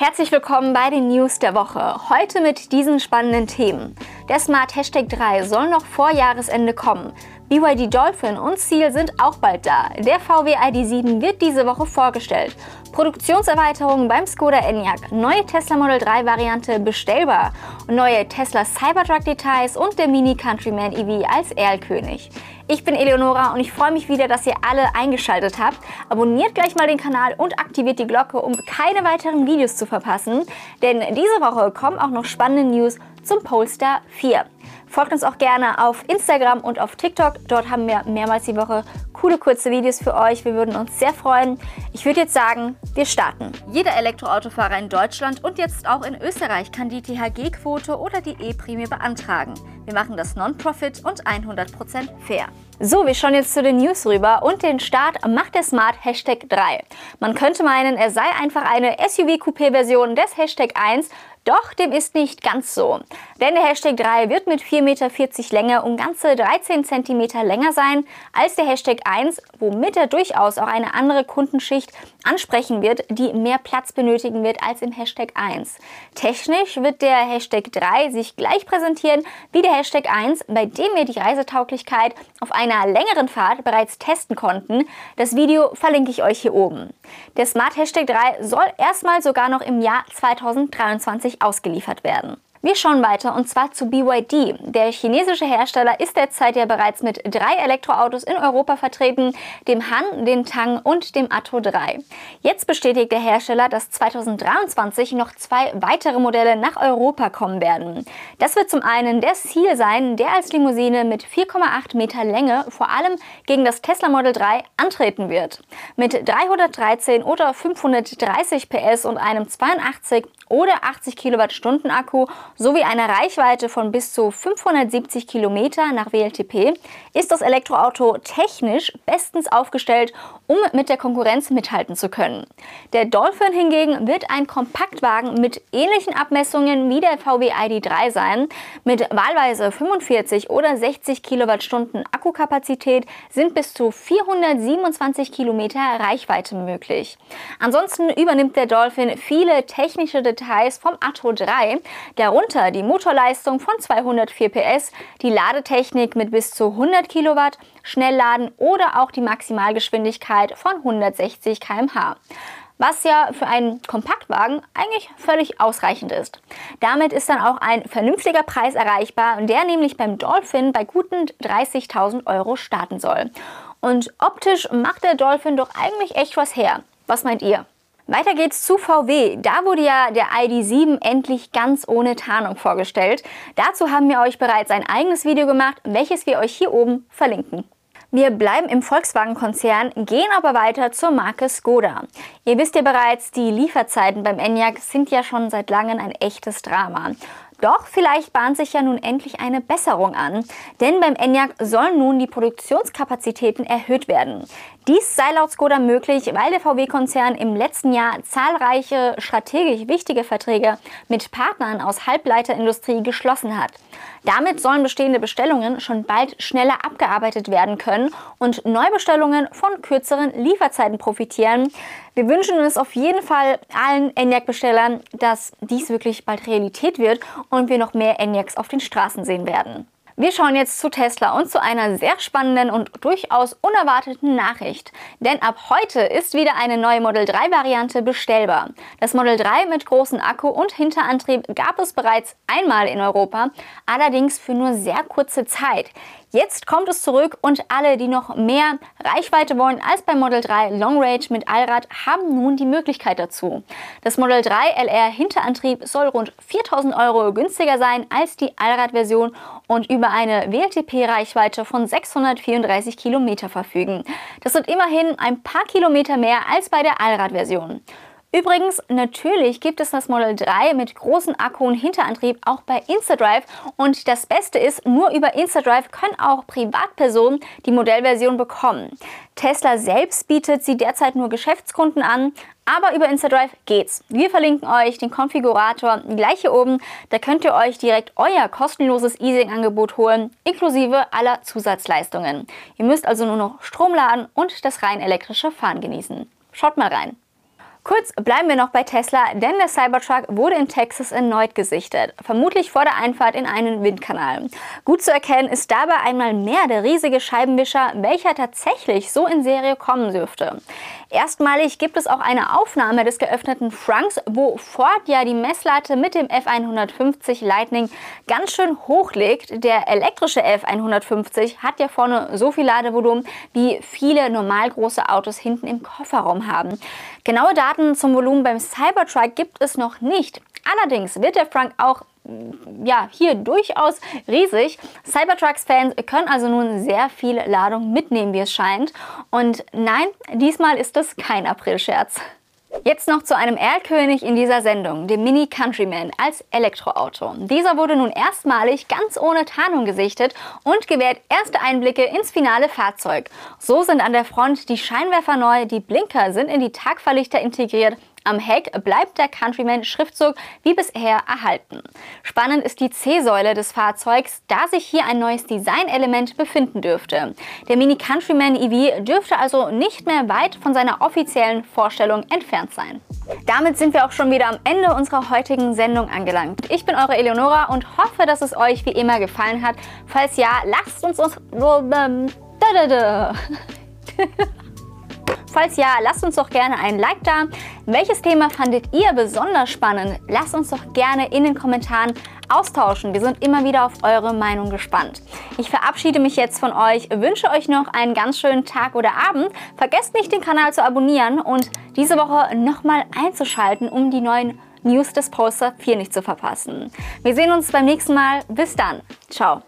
Herzlich willkommen bei den News der Woche. Heute mit diesen spannenden Themen. Der Smart Hashtag 3 soll noch vor Jahresende kommen. BYD Dolphin und Seal sind auch bald da. Der VW ID7 wird diese Woche vorgestellt. Produktionserweiterungen beim Skoda Enyaq, neue Tesla Model 3 Variante bestellbar, neue Tesla Cybertruck Details und der Mini Countryman EV als Erlkönig. Ich bin Eleonora und ich freue mich wieder, dass ihr alle eingeschaltet habt. Abonniert gleich mal den Kanal und aktiviert die Glocke, um keine weiteren Videos zu verpassen. Denn diese Woche kommen auch noch spannende News zum Polestar 4. Folgt uns auch gerne auf Instagram und auf TikTok. Dort haben wir mehrmals die Woche coole kurze Videos für euch. Wir würden uns sehr freuen. Ich würde jetzt sagen, wir starten. Jeder Elektroautofahrer in Deutschland und jetzt auch in Österreich kann die THG-Quote oder die E-Prämie beantragen. Wir machen das Non-Profit und 100% fair. So, wir schauen jetzt zu den News rüber und den Start macht der Smart Hashtag 3. Man könnte meinen, er sei einfach eine SUV-Coupé-Version des Hashtag 1, doch dem ist nicht ganz so. Denn der Hashtag 3 wird mit 4,40 Meter Länge um ganze 13 cm länger sein als der Hashtag 1, womit er durchaus auch eine andere Kundenschicht ansprechen wird, die mehr Platz benötigen wird als im Hashtag 1. Technisch wird der Hashtag 3 sich gleich präsentieren wie der Hashtag 1, bei dem wir die Reisetauglichkeit auf einer längeren Fahrt bereits testen konnten. Das Video verlinke ich euch hier oben. Der Smart Hashtag 3 soll erstmal sogar noch im Jahr 2023 ausgeliefert werden. Wir schauen weiter und zwar zu BYD. Der chinesische Hersteller ist derzeit ja bereits mit drei Elektroautos in Europa vertreten, dem Han, dem Tang und dem Atto 3. Jetzt bestätigt der Hersteller, dass 2023 noch zwei weitere Modelle nach Europa kommen werden. Das wird zum einen der Seal sein, der als Limousine mit 4,8 Meter Länge vor allem gegen das Tesla Model 3 antreten wird. Mit 313 oder 530 PS und einem 82 oder 80 Kilowattstunden Akku sowie einer Reichweite von bis zu 570 Kilometer nach WLTP ist das Elektroauto technisch bestens aufgestellt, um mit der Konkurrenz mithalten zu können. Der Dolphin hingegen wird ein Kompaktwagen mit ähnlichen Abmessungen wie der VW ID3 sein. Mit wahlweise 45 oder 60 Kilowattstunden Akkukapazität sind bis zu 427 Kilometer Reichweite möglich. Ansonsten übernimmt der Dolphin viele technische Details vom Atto 3, darunter die Motorleistung von 204 PS, die Ladetechnik mit bis zu 100 Kilowatt, Schnellladen oder auch die Maximalgeschwindigkeit von 160 km/h was ja für einen Kompaktwagen eigentlich völlig ausreichend ist. Damit ist dann auch ein vernünftiger Preis erreichbar, der nämlich beim Dolphin bei guten 30.000 Euro starten soll. Und optisch macht der Dolphin doch eigentlich echt was her. Was meint ihr? Weiter geht's zu VW. Da wurde ja der ID7 endlich ganz ohne Tarnung vorgestellt. Dazu haben wir euch bereits ein eigenes Video gemacht, welches wir euch hier oben verlinken. Wir bleiben im Volkswagen-Konzern, gehen aber weiter zur Marke Skoda. Ihr wisst ja bereits, die Lieferzeiten beim Enyaq sind ja schon seit langem ein echtes Drama. Doch vielleicht bahnt sich ja nun endlich eine Besserung an, denn beim Enyaq sollen nun die Produktionskapazitäten erhöht werden. Dies sei laut Skoda möglich, weil der VW-Konzern im letzten Jahr zahlreiche strategisch wichtige Verträge mit Partnern aus Halbleiterindustrie geschlossen hat. Damit sollen bestehende Bestellungen schon bald schneller abgearbeitet werden können und Neubestellungen von kürzeren Lieferzeiten profitieren. Wir wünschen es auf jeden Fall allen ENIAC-Bestellern, dass dies wirklich bald Realität wird und wir noch mehr ENIACs auf den Straßen sehen werden. Wir schauen jetzt zu Tesla und zu einer sehr spannenden und durchaus unerwarteten Nachricht. Denn ab heute ist wieder eine neue Model 3 Variante bestellbar. Das Model 3 mit großem Akku und Hinterantrieb gab es bereits einmal in Europa, allerdings für nur sehr kurze Zeit. Jetzt kommt es zurück und alle, die noch mehr Reichweite wollen als beim Model 3 Long Range mit Allrad, haben nun die Möglichkeit dazu. Das Model 3 LR Hinterantrieb soll rund 4000 Euro günstiger sein als die Allradversion und über eine WLTP-Reichweite von 634 Kilometer verfügen. Das sind immerhin ein paar Kilometer mehr als bei der Allradversion. Übrigens, natürlich gibt es das Model 3 mit großem Akku und Hinterantrieb auch bei InstaDrive und das Beste ist, nur über InstaDrive können auch Privatpersonen die Modellversion bekommen. Tesla selbst bietet sie derzeit nur Geschäftskunden an, aber über InstaDrive geht's. Wir verlinken euch den Konfigurator gleich hier oben. Da könnt ihr euch direkt euer kostenloses Easing-Angebot holen, inklusive aller Zusatzleistungen. Ihr müsst also nur noch Strom laden und das rein elektrische Fahren genießen. Schaut mal rein. Kurz bleiben wir noch bei Tesla, denn der Cybertruck wurde in Texas erneut gesichtet, vermutlich vor der Einfahrt in einen Windkanal. Gut zu erkennen ist dabei einmal mehr der riesige Scheibenwischer, welcher tatsächlich so in Serie kommen dürfte. Erstmalig gibt es auch eine Aufnahme des geöffneten Frunks, wo Ford ja die Messlatte mit dem F150 Lightning ganz schön hochlegt. Der elektrische F150 hat ja vorne so viel Ladevolumen, wie viele normal große Autos hinten im Kofferraum haben. Genaue Daten zum Volumen beim Cybertruck gibt es noch nicht. Allerdings wird der Frunk auch ja, hier durchaus riesig. Cybertrucks-Fans können also nun sehr viel Ladung mitnehmen, wie es scheint. Und nein, diesmal ist es kein Aprilscherz. Jetzt noch zu einem Erlkönig in dieser Sendung, dem Mini Countryman als Elektroauto. Dieser wurde nun erstmalig ganz ohne Tarnung gesichtet und gewährt erste Einblicke ins finale Fahrzeug. So sind an der Front die Scheinwerfer neu, die Blinker sind in die Tagverlichter integriert am Heck bleibt der Countryman-Schriftzug wie bisher erhalten. Spannend ist die C-Säule des Fahrzeugs, da sich hier ein neues Designelement befinden dürfte. Der Mini Countryman EV dürfte also nicht mehr weit von seiner offiziellen Vorstellung entfernt sein. Damit sind wir auch schon wieder am Ende unserer heutigen Sendung angelangt. Ich bin eure Eleonora und hoffe, dass es euch wie immer gefallen hat. Falls ja, lasst uns uns... Falls ja, lasst uns doch gerne ein Like da. Welches Thema fandet ihr besonders spannend? Lasst uns doch gerne in den Kommentaren austauschen. Wir sind immer wieder auf eure Meinung gespannt. Ich verabschiede mich jetzt von euch, wünsche euch noch einen ganz schönen Tag oder Abend. Vergesst nicht, den Kanal zu abonnieren und diese Woche nochmal einzuschalten, um die neuen News des Poster 4 nicht zu verpassen. Wir sehen uns beim nächsten Mal. Bis dann. Ciao.